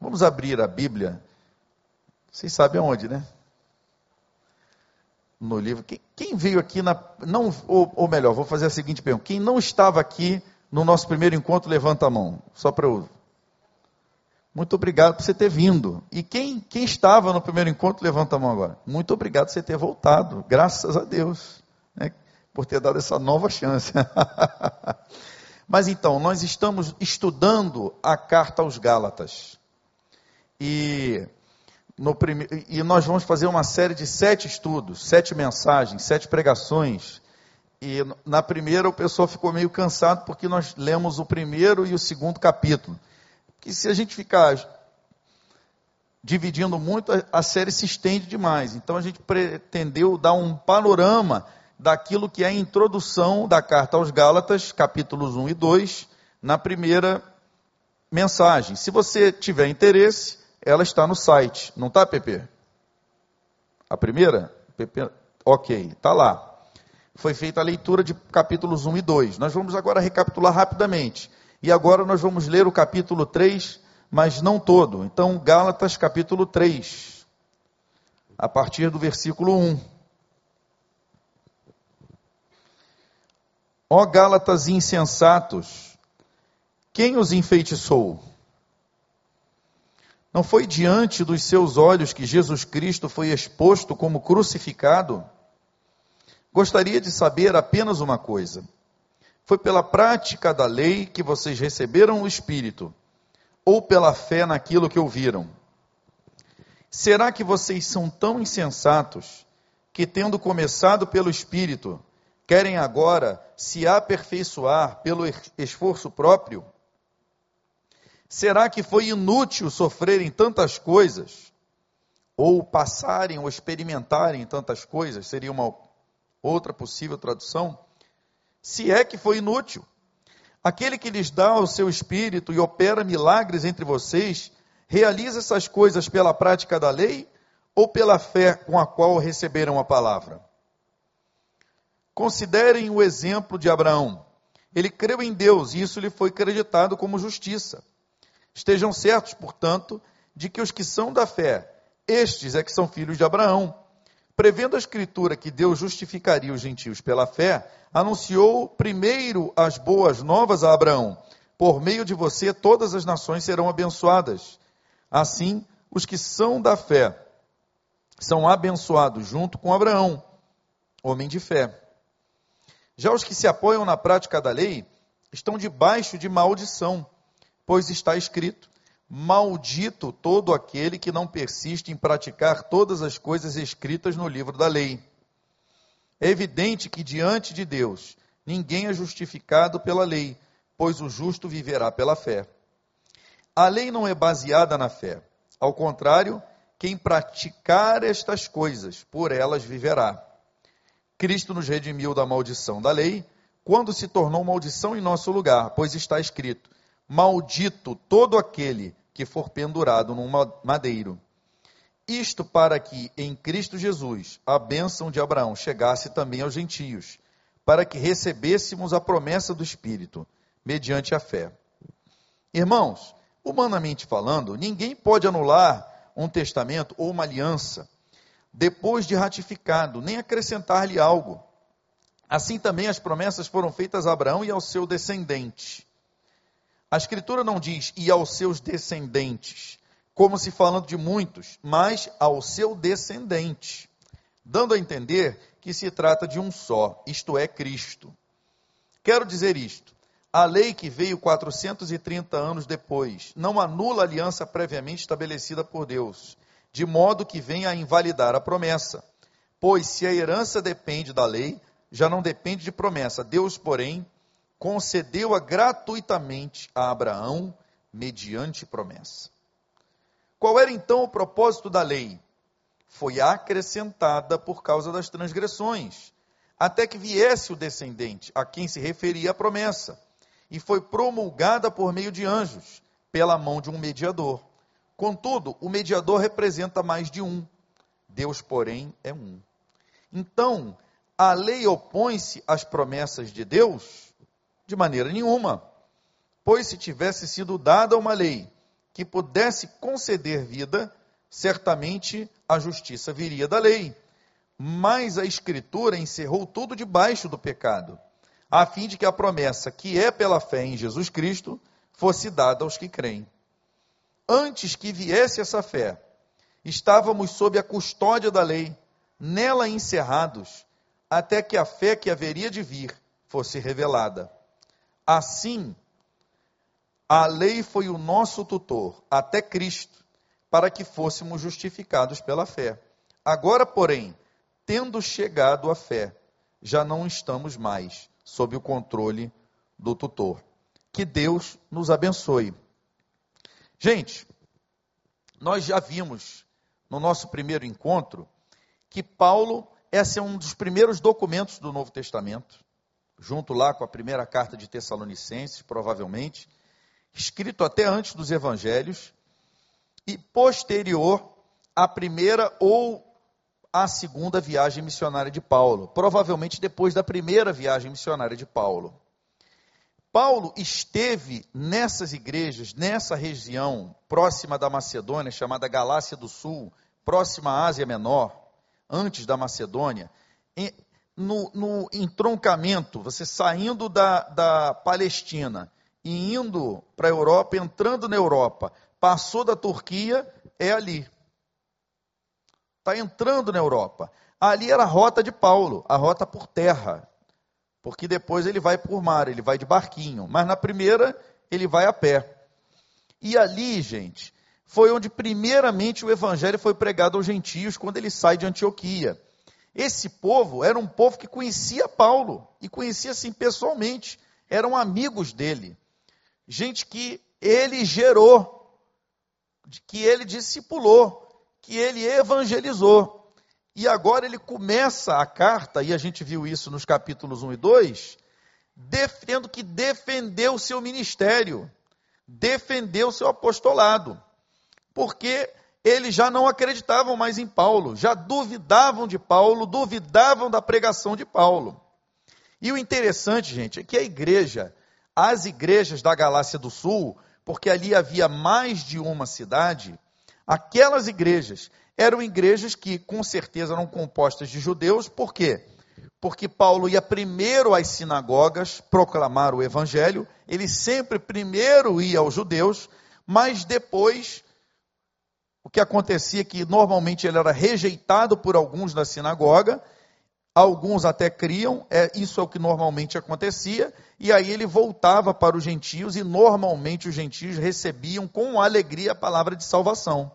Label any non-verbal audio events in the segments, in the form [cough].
Vamos abrir a Bíblia. Vocês sabem aonde, né? No livro. Quem, veio aqui na. Não, ou, ou, melhor, vou fazer a seguinte pergunta. Quem não estava aqui no nosso primeiro encontro, levanta a mão. Só para eu. Muito obrigado por você ter vindo. E quem, quem estava no primeiro encontro, levanta a mão agora. Muito obrigado por você ter voltado. Graças a Deus. Né, por ter dado essa nova chance. [laughs] Mas então, nós estamos estudando a carta aos Gálatas. E, no prime... e nós vamos fazer uma série de sete estudos, sete mensagens, sete pregações. E na primeira o pessoal ficou meio cansado porque nós lemos o primeiro e o segundo capítulo. Que se a gente ficar dividindo muito, a série se estende demais. Então a gente pretendeu dar um panorama daquilo que é a introdução da carta aos Gálatas, capítulos 1 e 2, na primeira mensagem. Se você tiver interesse, ela está no site, não está, Pepe? A primeira? Pepe, ok, está lá. Foi feita a leitura de capítulos 1 e 2. Nós vamos agora recapitular rapidamente. E agora nós vamos ler o capítulo 3, mas não todo. Então, Gálatas capítulo 3, a partir do versículo 1. Ó Gálatas insensatos, quem os enfeitiçou? Não foi diante dos seus olhos que Jesus Cristo foi exposto como crucificado? Gostaria de saber apenas uma coisa: foi pela prática da lei que vocês receberam o Espírito, ou pela fé naquilo que ouviram? Será que vocês são tão insensatos que, tendo começado pelo Espírito, querem agora se aperfeiçoar pelo esforço próprio? Será que foi inútil sofrerem tantas coisas? Ou passarem ou experimentarem tantas coisas? Seria uma outra possível tradução. Se é que foi inútil. Aquele que lhes dá o seu espírito e opera milagres entre vocês, realiza essas coisas pela prática da lei ou pela fé com a qual receberam a palavra? Considerem o exemplo de Abraão. Ele creu em Deus e isso lhe foi acreditado como justiça. Estejam certos, portanto, de que os que são da fé, estes é que são filhos de Abraão. Prevendo a Escritura que Deus justificaria os gentios pela fé, anunciou primeiro as boas novas a Abraão: Por meio de você todas as nações serão abençoadas. Assim, os que são da fé são abençoados junto com Abraão, homem de fé. Já os que se apoiam na prática da lei estão debaixo de maldição, pois está escrito: Maldito todo aquele que não persiste em praticar todas as coisas escritas no livro da lei. É evidente que diante de Deus ninguém é justificado pela lei, pois o justo viverá pela fé. A lei não é baseada na fé. Ao contrário, quem praticar estas coisas, por elas viverá. Cristo nos redimiu da maldição da lei, quando se tornou maldição em nosso lugar, pois está escrito: Maldito todo aquele que for pendurado num madeiro. Isto para que em Cristo Jesus a bênção de Abraão chegasse também aos gentios, para que recebêssemos a promessa do Espírito, mediante a fé. Irmãos, humanamente falando, ninguém pode anular um testamento ou uma aliança depois de ratificado, nem acrescentar-lhe algo. Assim também as promessas foram feitas a Abraão e ao seu descendente. A Escritura não diz e aos seus descendentes, como se falando de muitos, mas ao seu descendente, dando a entender que se trata de um só, isto é, Cristo. Quero dizer isto: a lei que veio 430 anos depois não anula a aliança previamente estabelecida por Deus de modo que venha a invalidar a promessa. Pois se a herança depende da lei, já não depende de promessa. Deus, porém, concedeu-a gratuitamente a Abraão mediante promessa. Qual era então o propósito da lei? Foi acrescentada por causa das transgressões, até que viesse o descendente a quem se referia a promessa, e foi promulgada por meio de anjos, pela mão de um mediador. Contudo, o mediador representa mais de um. Deus, porém, é um. Então, a lei opõe-se às promessas de Deus? De maneira nenhuma. Pois se tivesse sido dada uma lei que pudesse conceder vida, certamente a justiça viria da lei. Mas a Escritura encerrou tudo debaixo do pecado, a fim de que a promessa, que é pela fé em Jesus Cristo, fosse dada aos que creem. Antes que viesse essa fé, estávamos sob a custódia da lei, nela encerrados, até que a fé que haveria de vir fosse revelada. Assim, a lei foi o nosso tutor até Cristo, para que fôssemos justificados pela fé. Agora, porém, tendo chegado a fé, já não estamos mais sob o controle do tutor. Que Deus nos abençoe. Gente, nós já vimos no nosso primeiro encontro que Paulo, esse é um dos primeiros documentos do Novo Testamento, junto lá com a primeira carta de Tessalonicenses, provavelmente, escrito até antes dos evangelhos e posterior à primeira ou à segunda viagem missionária de Paulo, provavelmente depois da primeira viagem missionária de Paulo. Paulo esteve nessas igrejas, nessa região próxima da Macedônia, chamada Galácia do Sul, próxima à Ásia Menor, antes da Macedônia, no, no entroncamento, você saindo da, da Palestina e indo para a Europa, entrando na Europa, passou da Turquia, é ali. Está entrando na Europa. Ali era a rota de Paulo, a rota por terra. Porque depois ele vai por mar, ele vai de barquinho. Mas na primeira, ele vai a pé. E ali, gente, foi onde primeiramente o evangelho foi pregado aos gentios, quando ele sai de Antioquia. Esse povo era um povo que conhecia Paulo, e conhecia assim pessoalmente, eram amigos dele gente que ele gerou, que ele discipulou, que ele evangelizou. E agora ele começa a carta, e a gente viu isso nos capítulos 1 e 2, defendendo que defendeu o seu ministério, defendeu o seu apostolado, porque eles já não acreditavam mais em Paulo, já duvidavam de Paulo, duvidavam da pregação de Paulo. E o interessante, gente, é que a igreja as igrejas da Galácia do Sul, porque ali havia mais de uma cidade, aquelas igrejas eram igrejas que com certeza eram compostas de judeus, por quê? Porque Paulo ia primeiro às sinagogas proclamar o evangelho, ele sempre primeiro ia aos judeus, mas depois o que acontecia é que normalmente ele era rejeitado por alguns da sinagoga, alguns até criam, é, isso é o que normalmente acontecia, e aí ele voltava para os gentios, e normalmente os gentios recebiam com alegria a palavra de salvação.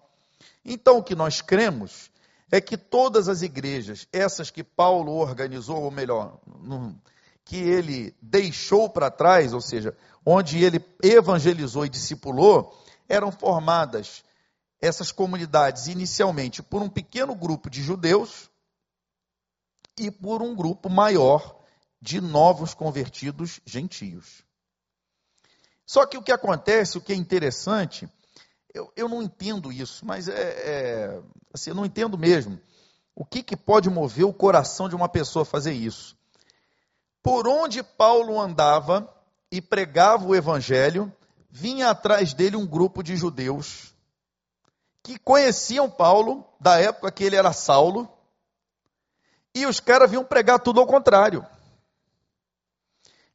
Então o que nós cremos é que todas as igrejas, essas que Paulo organizou, ou melhor, que ele deixou para trás, ou seja, onde ele evangelizou e discipulou, eram formadas essas comunidades inicialmente por um pequeno grupo de judeus e por um grupo maior de novos convertidos gentios. Só que o que acontece, o que é interessante, eu, eu não entendo isso, mas é, é assim, eu não entendo mesmo. O que, que pode mover o coração de uma pessoa a fazer isso? Por onde Paulo andava e pregava o evangelho, vinha atrás dele um grupo de judeus que conheciam Paulo da época que ele era Saulo, e os caras vinham pregar tudo ao contrário.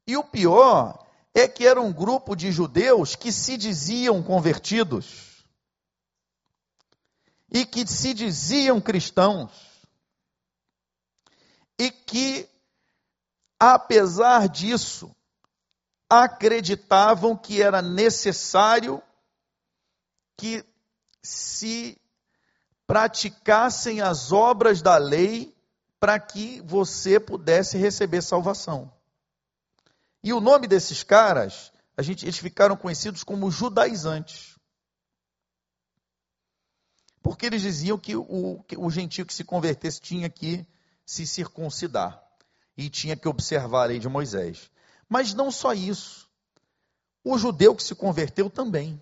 E o pior é que era um grupo de judeus que se diziam convertidos e que se diziam cristãos e que, apesar disso, acreditavam que era necessário que se praticassem as obras da lei para que você pudesse receber salvação. E o nome desses caras, a gente, eles ficaram conhecidos como judaizantes. Porque eles diziam que o, que o gentio que se convertesse tinha que se circuncidar e tinha que observar a lei de Moisés. Mas não só isso. O judeu que se converteu também.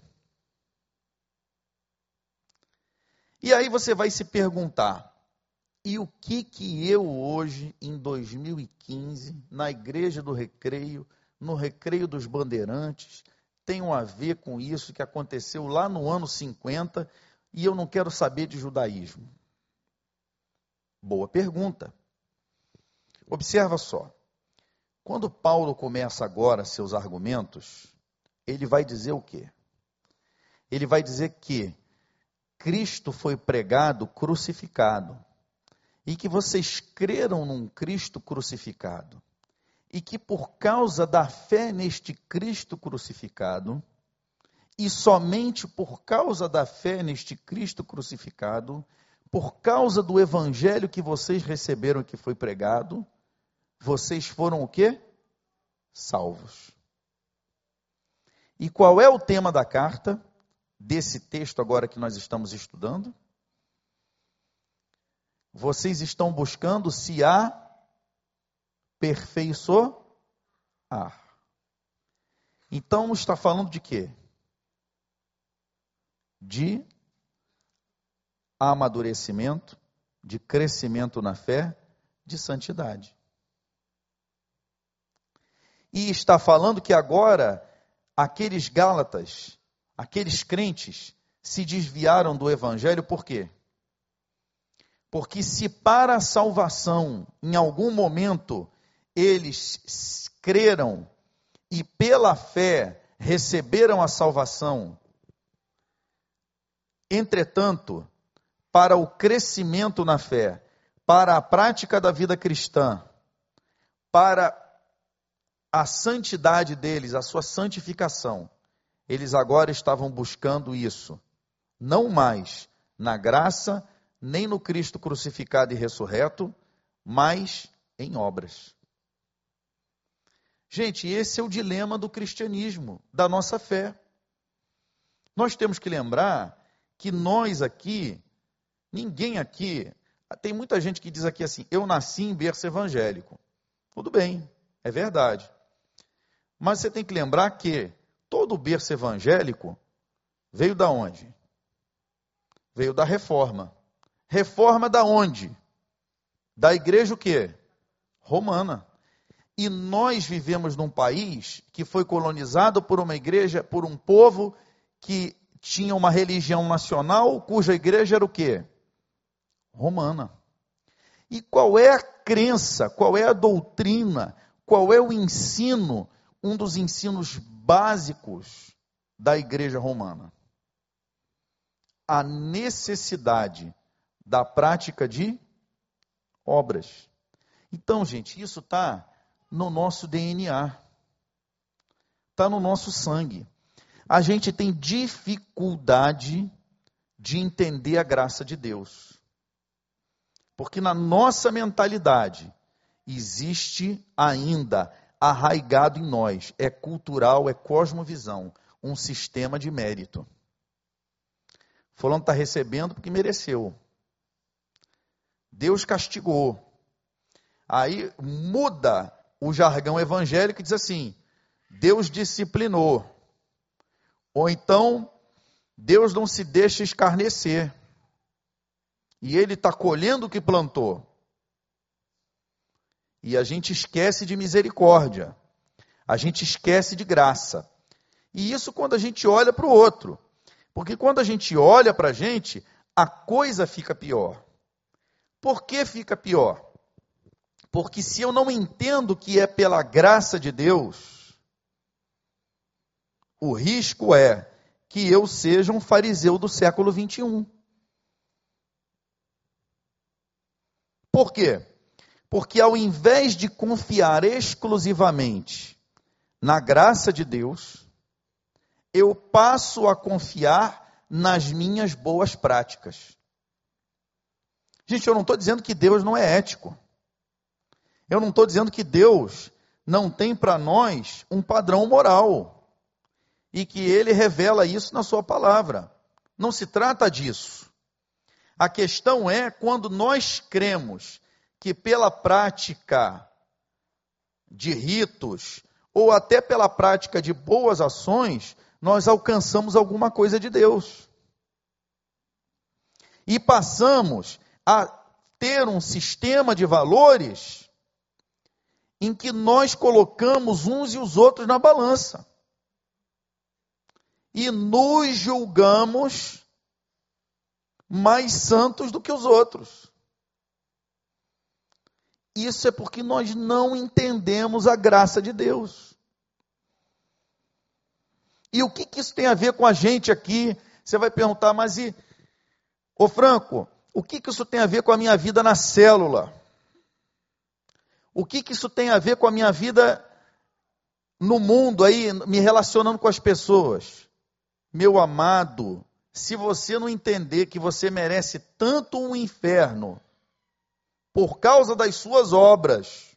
E aí você vai se perguntar: e o que que eu hoje, em 2015, na Igreja do Recreio, no Recreio dos Bandeirantes, tenho a ver com isso que aconteceu lá no ano 50 e eu não quero saber de judaísmo? Boa pergunta. Observa só. Quando Paulo começa agora seus argumentos, ele vai dizer o quê? Ele vai dizer que Cristo foi pregado crucificado e que vocês creram num Cristo crucificado e que por causa da fé neste Cristo crucificado, e somente por causa da fé neste Cristo crucificado, por causa do evangelho que vocês receberam que foi pregado, vocês foram o quê? Salvos. E qual é o tema da carta, desse texto agora que nós estamos estudando? Vocês estão buscando se aperfeiçoar. Então está falando de quê? De amadurecimento, de crescimento na fé, de santidade. E está falando que agora aqueles Gálatas, aqueles crentes, se desviaram do Evangelho por quê? Porque se para a salvação, em algum momento, eles creram e pela fé receberam a salvação, entretanto, para o crescimento na fé, para a prática da vida cristã, para a santidade deles, a sua santificação, eles agora estavam buscando isso, não mais na graça, nem no Cristo crucificado e ressurreto, mas em obras. Gente, esse é o dilema do cristianismo, da nossa fé. Nós temos que lembrar que nós aqui, ninguém aqui, tem muita gente que diz aqui assim: eu nasci em berço evangélico. Tudo bem, é verdade. Mas você tem que lembrar que todo o berço evangélico veio da onde? Veio da reforma. Reforma da onde? Da igreja o quê? Romana. E nós vivemos num país que foi colonizado por uma igreja, por um povo que tinha uma religião nacional, cuja igreja era o quê? Romana. E qual é a crença, qual é a doutrina, qual é o ensino um dos ensinos básicos da igreja romana. A necessidade da prática de obras. Então, gente, isso está no nosso DNA, está no nosso sangue. A gente tem dificuldade de entender a graça de Deus. Porque na nossa mentalidade existe ainda arraigado em nós, é cultural, é cosmovisão, um sistema de mérito. Fulano está recebendo porque mereceu. Deus castigou. Aí muda o jargão evangélico e diz assim: Deus disciplinou. Ou então, Deus não se deixa escarnecer. E ele está colhendo o que plantou. E a gente esquece de misericórdia. A gente esquece de graça. E isso quando a gente olha para o outro. Porque quando a gente olha para a gente, a coisa fica pior. Por que fica pior? Porque se eu não entendo que é pela graça de Deus, o risco é que eu seja um fariseu do século 21. Por quê? Porque ao invés de confiar exclusivamente na graça de Deus, eu passo a confiar nas minhas boas práticas. Gente, eu não estou dizendo que Deus não é ético. Eu não estou dizendo que Deus não tem para nós um padrão moral e que ele revela isso na sua palavra. Não se trata disso. A questão é quando nós cremos que pela prática de ritos ou até pela prática de boas ações, nós alcançamos alguma coisa de Deus. E passamos a ter um sistema de valores em que nós colocamos uns e os outros na balança. e nos julgamos mais santos do que os outros. Isso é porque nós não entendemos a graça de Deus. E o que, que isso tem a ver com a gente aqui? Você vai perguntar, mas e, ô Franco, o que, que isso tem a ver com a minha vida na célula? O que, que isso tem a ver com a minha vida no mundo aí, me relacionando com as pessoas? Meu amado, se você não entender que você merece tanto um inferno por causa das suas obras,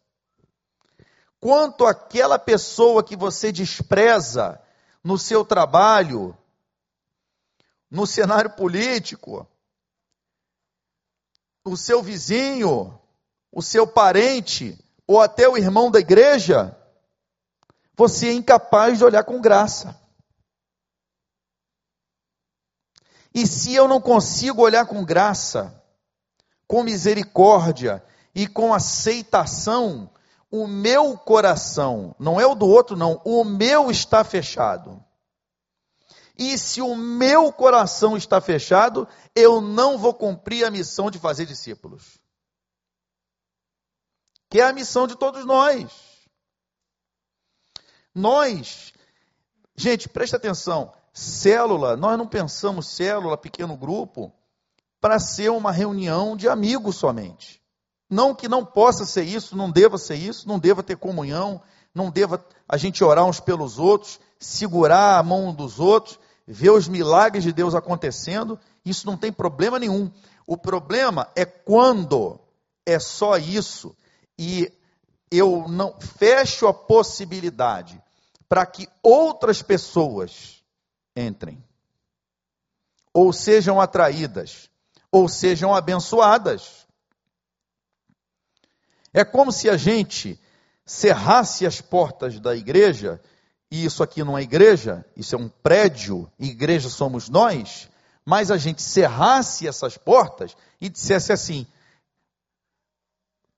quanto aquela pessoa que você despreza no seu trabalho, no cenário político, o seu vizinho, o seu parente, ou até o irmão da igreja, você é incapaz de olhar com graça. E se eu não consigo olhar com graça, com misericórdia e com aceitação, o meu coração, não é o do outro, não, o meu está fechado. E se o meu coração está fechado, eu não vou cumprir a missão de fazer discípulos. Que é a missão de todos nós. Nós, gente, presta atenção, Célula, nós não pensamos célula, pequeno grupo, para ser uma reunião de amigos somente. Não que não possa ser isso, não deva ser isso, não deva ter comunhão, não deva a gente orar uns pelos outros, segurar a mão dos outros, ver os milagres de Deus acontecendo, isso não tem problema nenhum. O problema é quando é só isso e eu não fecho a possibilidade para que outras pessoas entrem, ou sejam atraídas, ou sejam abençoadas. É como se a gente cerrasse as portas da igreja, e isso aqui não é igreja, isso é um prédio, igreja somos nós, mas a gente cerrasse essas portas e dissesse assim,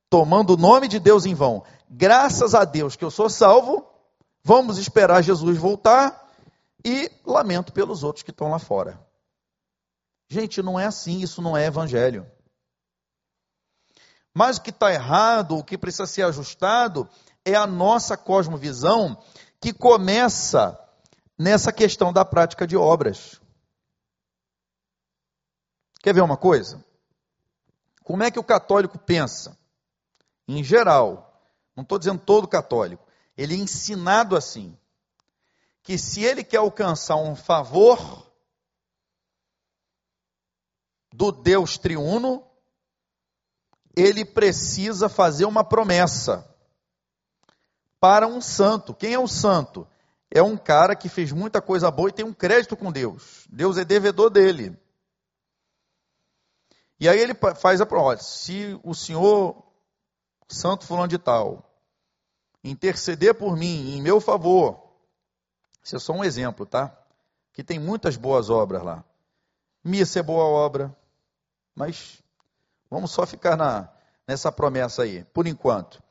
tomando o nome de Deus em vão, graças a Deus que eu sou salvo, vamos esperar Jesus voltar e lamento pelos outros que estão lá fora. Gente, não é assim, isso não é evangelho. Mas o que está errado, o que precisa ser ajustado, é a nossa cosmovisão que começa nessa questão da prática de obras. Quer ver uma coisa? Como é que o católico pensa? Em geral, não estou dizendo todo católico, ele é ensinado assim que se ele quer alcançar um favor do Deus triuno, ele precisa fazer uma promessa para um santo. Quem é o santo? É um cara que fez muita coisa boa e tem um crédito com Deus. Deus é devedor dele. E aí ele faz a promessa: se o senhor, santo fulano de tal, interceder por mim em meu favor, isso é só um exemplo, tá? Que tem muitas boas obras lá. Missa é boa obra, mas vamos só ficar na, nessa promessa aí, por enquanto.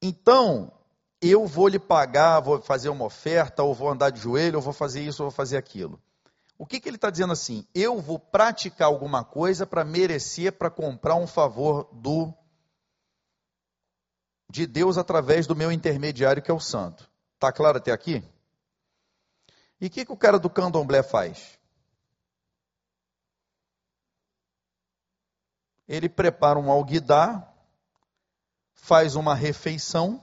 Então, eu vou lhe pagar, vou fazer uma oferta, ou vou andar de joelho, ou vou fazer isso, ou vou fazer aquilo. O que, que ele está dizendo assim? Eu vou praticar alguma coisa para merecer, para comprar um favor do de Deus através do meu intermediário, que é o santo. Está claro até aqui? E o que, que o cara do candomblé faz? Ele prepara um alguidar, faz uma refeição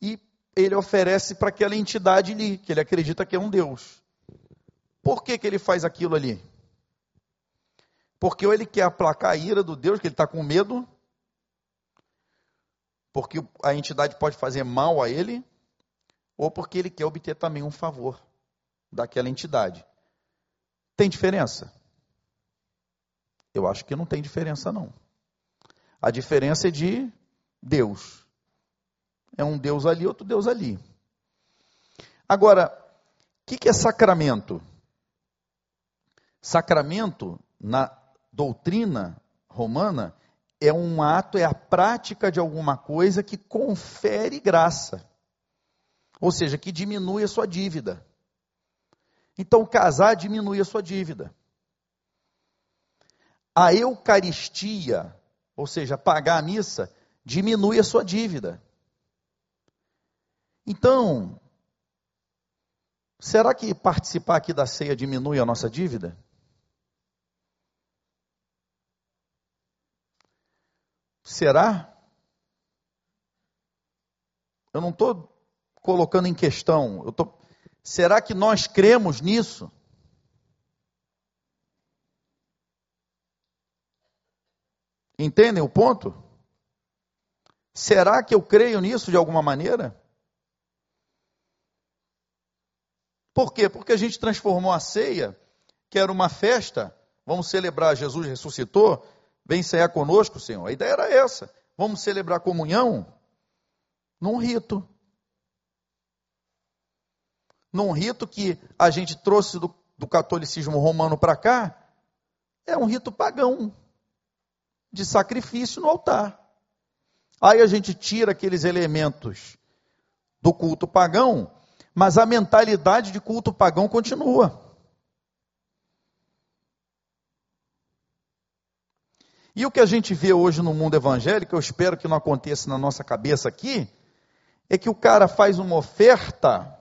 e ele oferece para aquela entidade ali, que ele acredita que é um Deus. Por que, que ele faz aquilo ali? Porque ou ele quer aplacar a ira do Deus, que ele está com medo, porque a entidade pode fazer mal a ele, ou porque ele quer obter também um favor daquela entidade. Tem diferença? Eu acho que não tem diferença, não. A diferença é de Deus. É um Deus ali, outro Deus ali. Agora, o que, que é sacramento? Sacramento, na doutrina romana, é um ato, é a prática de alguma coisa que confere graça. Ou seja, que diminui a sua dívida. Então, casar diminui a sua dívida. A Eucaristia, ou seja, pagar a missa, diminui a sua dívida. Então, será que participar aqui da ceia diminui a nossa dívida? Será? Eu não estou colocando em questão. Tô, será que nós cremos nisso? Entendem o ponto? Será que eu creio nisso de alguma maneira? Por quê? Porque a gente transformou a ceia, que era uma festa, vamos celebrar Jesus ressuscitou, vem cear conosco, Senhor. A ideia era essa. Vamos celebrar comunhão num rito. Num rito que a gente trouxe do, do catolicismo romano para cá, é um rito pagão de sacrifício no altar. Aí a gente tira aqueles elementos do culto pagão, mas a mentalidade de culto pagão continua. E o que a gente vê hoje no mundo evangélico, eu espero que não aconteça na nossa cabeça aqui, é que o cara faz uma oferta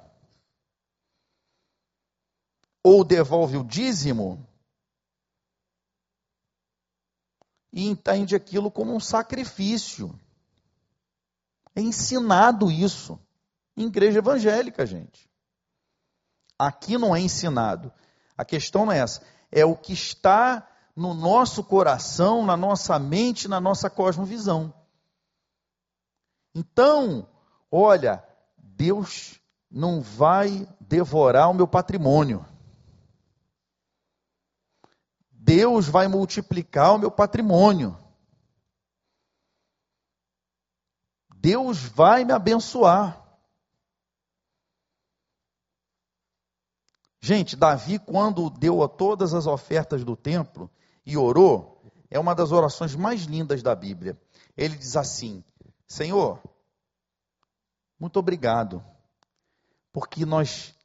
ou devolve o dízimo e entende aquilo como um sacrifício. É ensinado isso em igreja evangélica, gente. Aqui não é ensinado. A questão não é essa. É o que está no nosso coração, na nossa mente, na nossa cosmovisão. Então, olha, Deus não vai devorar o meu patrimônio. Deus vai multiplicar o meu patrimônio. Deus vai me abençoar. Gente, Davi, quando deu todas as ofertas do templo e orou, é uma das orações mais lindas da Bíblia. Ele diz assim: Senhor, muito obrigado, porque nós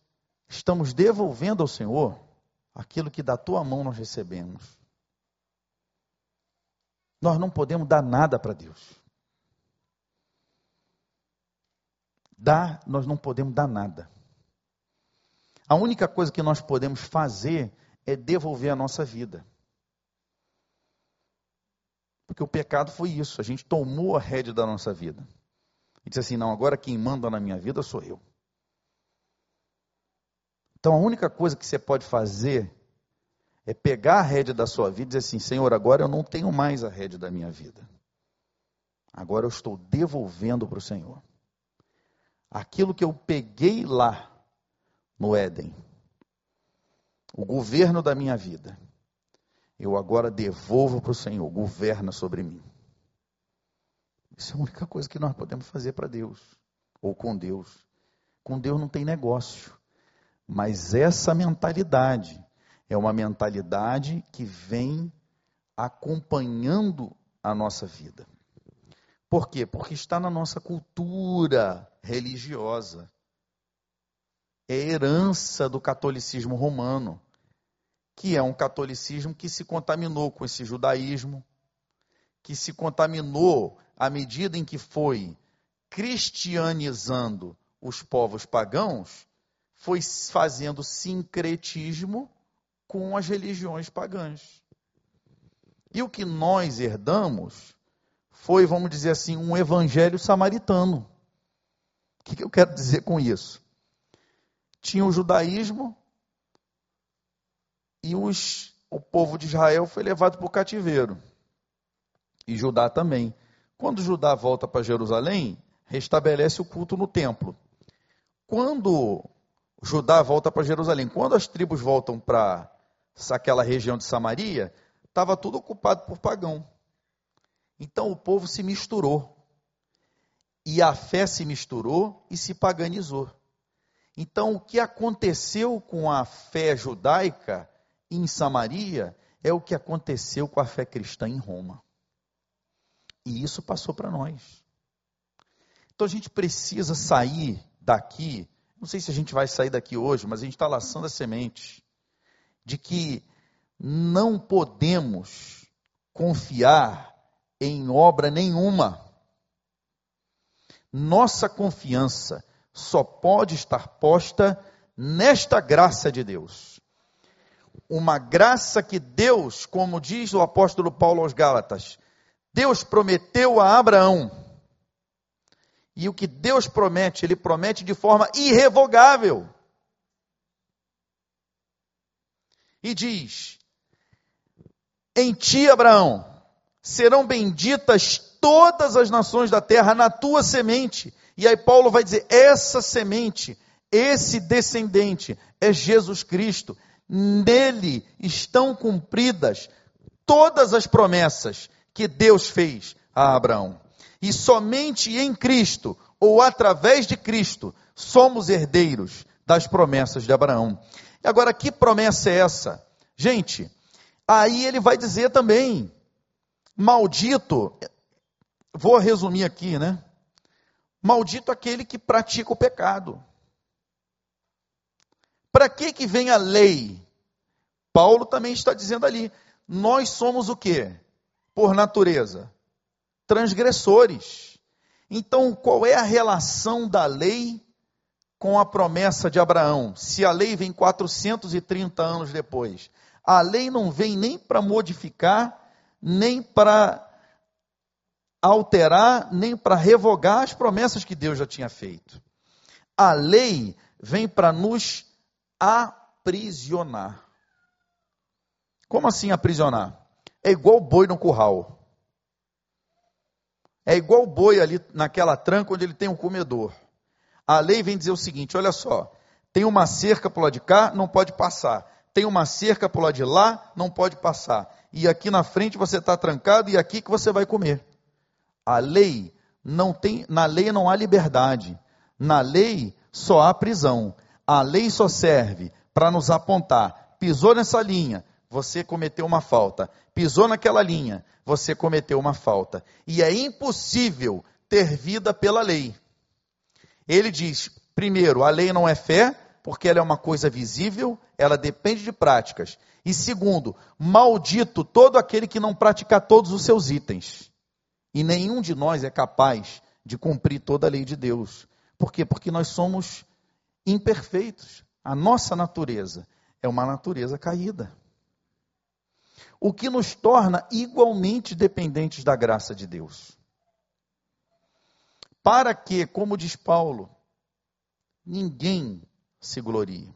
estamos devolvendo ao Senhor aquilo que da tua mão nós recebemos. Nós não podemos dar nada para Deus. Dar, nós não podemos dar nada. A única coisa que nós podemos fazer é devolver a nossa vida. Porque o pecado foi isso, a gente tomou a rédea da nossa vida. E disse assim: não, agora quem manda na minha vida sou eu. Então a única coisa que você pode fazer é pegar a rédea da sua vida e dizer assim: Senhor, agora eu não tenho mais a rédea da minha vida. Agora eu estou devolvendo para o Senhor. Aquilo que eu peguei lá no Éden, o governo da minha vida, eu agora devolvo para o Senhor, governa sobre mim. Isso é a única coisa que nós podemos fazer para Deus, ou com Deus. Com Deus não tem negócio. Mas essa mentalidade é uma mentalidade que vem acompanhando a nossa vida. Por quê? Porque está na nossa cultura religiosa. É herança do catolicismo romano, que é um catolicismo que se contaminou com esse judaísmo, que se contaminou à medida em que foi cristianizando os povos pagãos foi fazendo sincretismo com as religiões pagãs. E o que nós herdamos foi, vamos dizer assim, um evangelho samaritano. O que, eu quero dizer com isso? Tinha o judaísmo e os, o povo de Israel foi levado para o cativeiro. E Judá também. Quando Judá volta para Jerusalém, restabelece o culto no templo. Quando Judá volta para Jerusalém. Quando as tribos voltam para aquela região de Samaria, estava tudo ocupado por pagão. Então o povo se misturou. E a fé se misturou e se paganizou. Então o que aconteceu com a fé judaica em Samaria é o que aconteceu com a fé cristã em Roma. E isso passou para nós. Então a gente precisa sair daqui não sei se a gente vai sair daqui hoje, mas a gente está laçando as sementes de que não podemos confiar em obra nenhuma. Nossa confiança só pode estar posta nesta graça de Deus. Uma graça que Deus, como diz o apóstolo Paulo aos Gálatas, Deus prometeu a Abraão. E o que Deus promete, ele promete de forma irrevogável. E diz: Em ti, Abraão, serão benditas todas as nações da terra na tua semente. E aí Paulo vai dizer: essa semente, esse descendente é Jesus Cristo. Nele estão cumpridas todas as promessas que Deus fez a Abraão. E somente em Cristo, ou através de Cristo, somos herdeiros das promessas de Abraão. E agora, que promessa é essa? Gente, aí ele vai dizer também: maldito, vou resumir aqui, né? Maldito aquele que pratica o pecado. Para que que vem a lei? Paulo também está dizendo ali, nós somos o quê? por natureza? Transgressores. Então, qual é a relação da lei com a promessa de Abraão? Se a lei vem 430 anos depois, a lei não vem nem para modificar, nem para alterar, nem para revogar as promessas que Deus já tinha feito. A lei vem para nos aprisionar. Como assim aprisionar? É igual boi no curral. É igual boi ali naquela tranca onde ele tem um comedor. A lei vem dizer o seguinte: olha só, tem uma cerca para lado de cá, não pode passar. Tem uma cerca para lado de lá, não pode passar. E aqui na frente você está trancado e aqui que você vai comer. A lei não tem, na lei não há liberdade. Na lei só há prisão. A lei só serve para nos apontar. Pisou nessa linha, você cometeu uma falta. Pisou naquela linha, você cometeu uma falta. E é impossível ter vida pela lei. Ele diz: primeiro, a lei não é fé, porque ela é uma coisa visível, ela depende de práticas. E segundo, maldito todo aquele que não praticar todos os seus itens. E nenhum de nós é capaz de cumprir toda a lei de Deus. Por quê? Porque nós somos imperfeitos. A nossa natureza é uma natureza caída o que nos torna igualmente dependentes da graça de Deus. Para que, como diz Paulo, ninguém se glorie.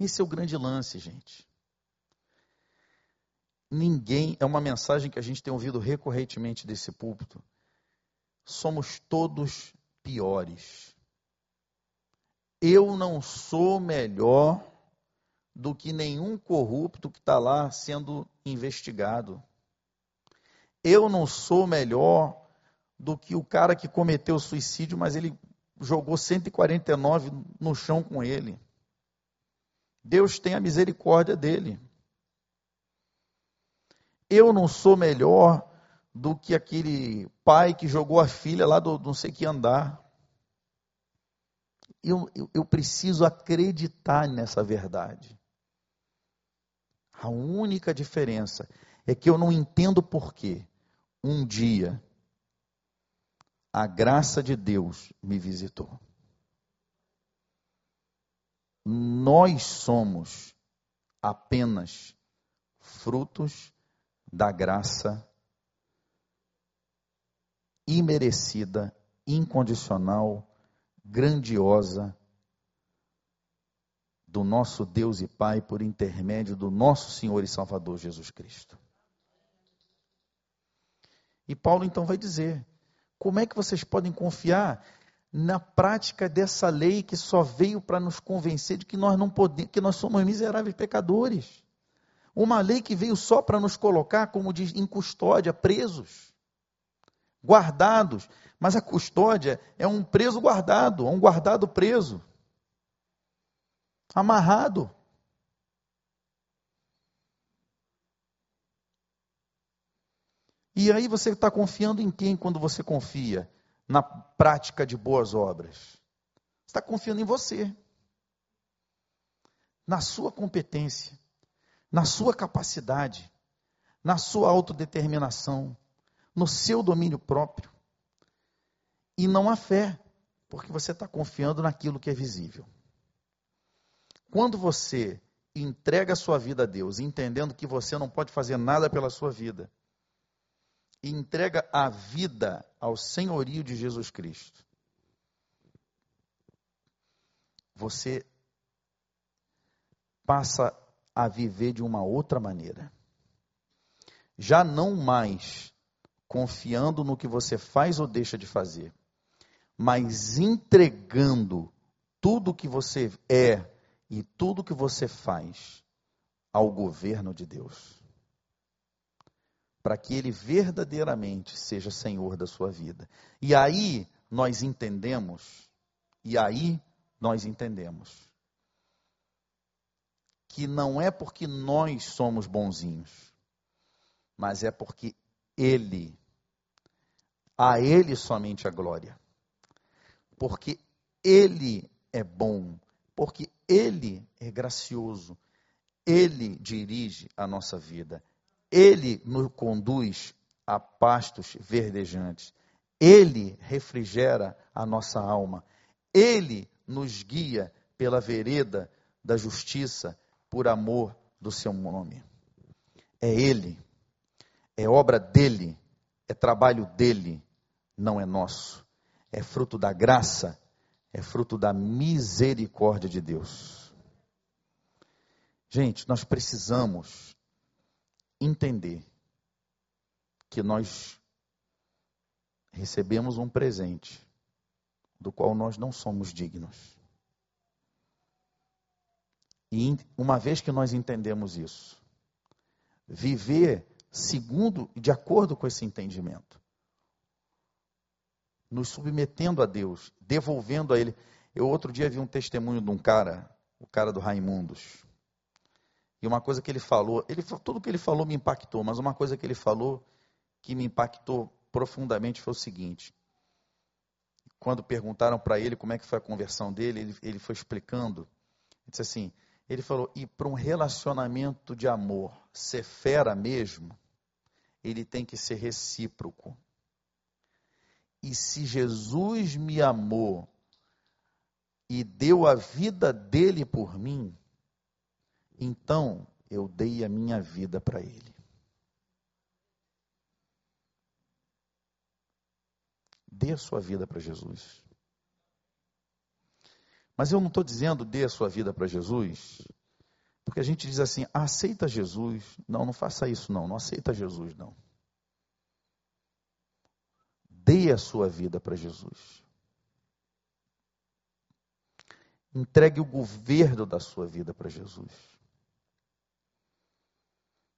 Esse é o grande lance, gente. Ninguém, é uma mensagem que a gente tem ouvido recorrentemente desse púlpito. Somos todos piores. Eu não sou melhor do que nenhum corrupto que está lá sendo investigado. Eu não sou melhor do que o cara que cometeu suicídio, mas ele jogou 149 no chão com ele. Deus tem a misericórdia dele. Eu não sou melhor do que aquele pai que jogou a filha lá do não sei que andar. Eu, eu, eu preciso acreditar nessa verdade. A única diferença é que eu não entendo por que um dia a graça de Deus me visitou. Nós somos apenas frutos da graça imerecida, incondicional, grandiosa do nosso Deus e Pai por intermédio do nosso Senhor e Salvador Jesus Cristo. E Paulo então vai dizer: como é que vocês podem confiar na prática dessa lei que só veio para nos convencer de que nós não podemos, que nós somos miseráveis pecadores? Uma lei que veio só para nos colocar, como diz, em custódia, presos, guardados. Mas a custódia é um preso guardado, é um guardado preso amarrado. E aí você está confiando em quem quando você confia na prática de boas obras? está confiando em você, na sua competência, na sua capacidade, na sua autodeterminação, no seu domínio próprio. E não há fé, porque você está confiando naquilo que é visível. Quando você entrega a sua vida a Deus, entendendo que você não pode fazer nada pela sua vida, e entrega a vida ao senhorio de Jesus Cristo, você passa a viver de uma outra maneira. Já não mais confiando no que você faz ou deixa de fazer, mas entregando tudo que você é e tudo que você faz ao governo de Deus. Para que ele verdadeiramente seja senhor da sua vida. E aí nós entendemos, e aí nós entendemos que não é porque nós somos bonzinhos, mas é porque ele, a ele somente a glória. Porque ele é bom, porque ele é gracioso, ele dirige a nossa vida, ele nos conduz a pastos verdejantes, ele refrigera a nossa alma, ele nos guia pela vereda da justiça por amor do seu nome. É Ele, é obra dele, é trabalho dele, não é nosso. É fruto da graça, é fruto da misericórdia de Deus. Gente, nós precisamos entender que nós recebemos um presente do qual nós não somos dignos. E uma vez que nós entendemos isso, viver segundo e de acordo com esse entendimento, nos submetendo a Deus, devolvendo a Ele. Eu outro dia vi um testemunho de um cara, o cara do Raimundos. E uma coisa que ele falou, ele, tudo que ele falou me impactou, mas uma coisa que ele falou que me impactou profundamente foi o seguinte: quando perguntaram para ele como é que foi a conversão dele, ele, ele foi explicando. Ele disse assim: ele falou, e para um relacionamento de amor ser fera mesmo, ele tem que ser recíproco. E se Jesus me amou e deu a vida dele por mim, então eu dei a minha vida para ele. Dê a sua vida para Jesus. Mas eu não estou dizendo dê a sua vida para Jesus, porque a gente diz assim, aceita Jesus. Não, não faça isso não, não aceita Jesus não. Dê a sua vida para Jesus. Entregue o governo da sua vida para Jesus.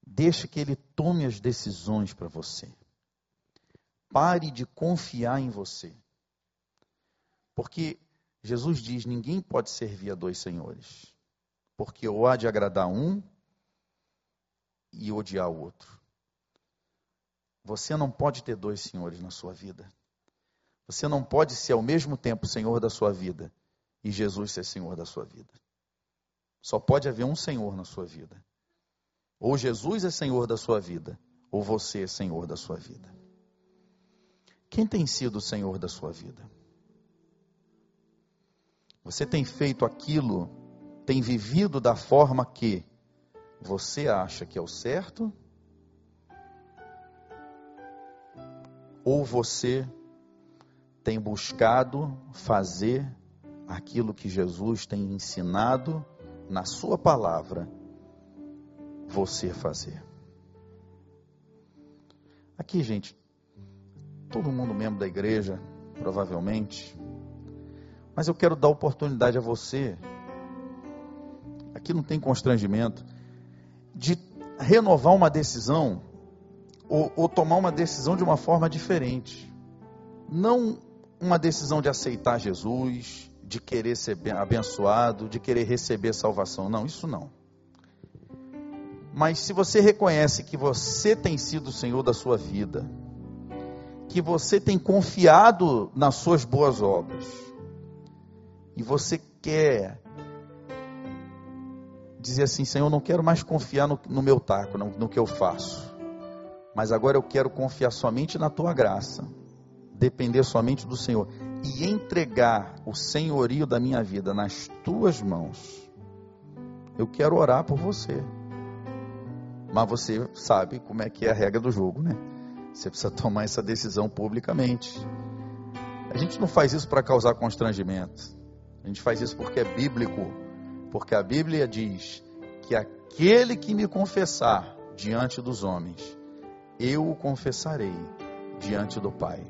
Deixe que Ele tome as decisões para você. Pare de confiar em você. Porque Jesus diz: ninguém pode servir a dois senhores. Porque ou há de agradar um e odiar o outro. Você não pode ter dois senhores na sua vida. Você não pode ser ao mesmo tempo senhor da sua vida e Jesus ser senhor da sua vida. Só pode haver um senhor na sua vida. Ou Jesus é senhor da sua vida, ou você é senhor da sua vida. Quem tem sido o Senhor da sua vida? Você tem feito aquilo, tem vivido da forma que você acha que é o certo? Ou você tem buscado fazer aquilo que Jesus tem ensinado na Sua palavra você fazer? Aqui, gente, todo mundo membro da igreja, provavelmente. Mas eu quero dar oportunidade a você, aqui não tem constrangimento, de renovar uma decisão ou, ou tomar uma decisão de uma forma diferente. Não uma decisão de aceitar Jesus, de querer ser abençoado, de querer receber salvação. Não, isso não. Mas se você reconhece que você tem sido o Senhor da sua vida, que você tem confiado nas suas boas obras. e você quer dizer assim: Senhor, eu não quero mais confiar no, no meu taco, no, no que eu faço, mas agora eu quero confiar somente na tua graça, depender somente do Senhor e entregar o senhorio da minha vida nas tuas mãos. Eu quero orar por você. Mas você sabe como é que é a regra do jogo, né? Você precisa tomar essa decisão publicamente. A gente não faz isso para causar constrangimento. A gente faz isso porque é bíblico. Porque a Bíblia diz que aquele que me confessar diante dos homens, eu o confessarei diante do Pai.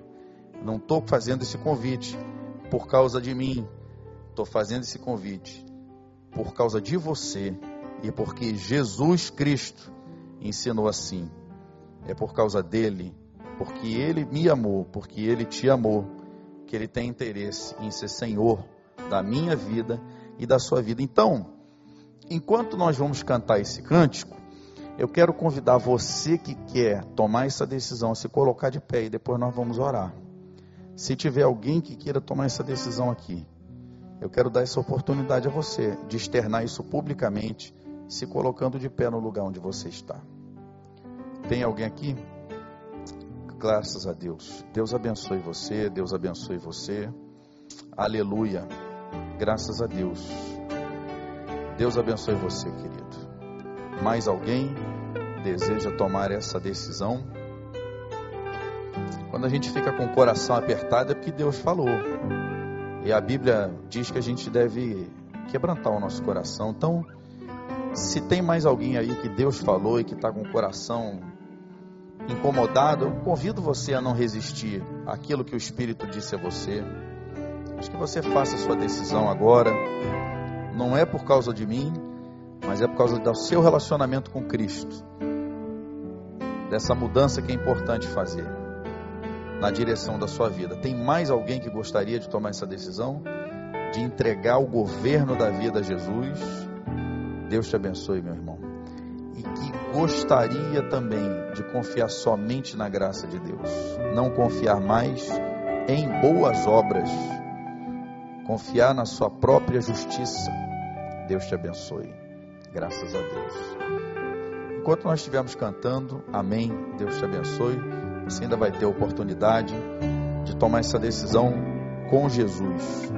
Não estou fazendo esse convite por causa de mim. Estou fazendo esse convite por causa de você e porque Jesus Cristo ensinou assim. É por causa dele, porque ele me amou, porque ele te amou, que ele tem interesse em ser Senhor da minha vida e da sua vida. Então, enquanto nós vamos cantar esse cântico, eu quero convidar você que quer tomar essa decisão se colocar de pé e depois nós vamos orar. Se tiver alguém que queira tomar essa decisão aqui, eu quero dar essa oportunidade a você de externar isso publicamente, se colocando de pé no lugar onde você está. Tem alguém aqui? Graças a Deus. Deus abençoe você, Deus abençoe você. Aleluia. Graças a Deus. Deus abençoe você, querido. Mais alguém deseja tomar essa decisão? Quando a gente fica com o coração apertado é porque Deus falou. E a Bíblia diz que a gente deve quebrantar o nosso coração. Então, se tem mais alguém aí que Deus falou e que está com o coração incomodado, eu convido você a não resistir àquilo que o Espírito disse a você. Acho que você faça a sua decisão agora. Não é por causa de mim, mas é por causa do seu relacionamento com Cristo. Dessa mudança que é importante fazer na direção da sua vida. Tem mais alguém que gostaria de tomar essa decisão? De entregar o governo da vida a Jesus? Deus te abençoe, meu irmão. E que gostaria também de confiar somente na graça de Deus, não confiar mais em boas obras, confiar na sua própria justiça. Deus te abençoe. Graças a Deus. Enquanto nós estivermos cantando, amém. Deus te abençoe. Você ainda vai ter a oportunidade de tomar essa decisão com Jesus.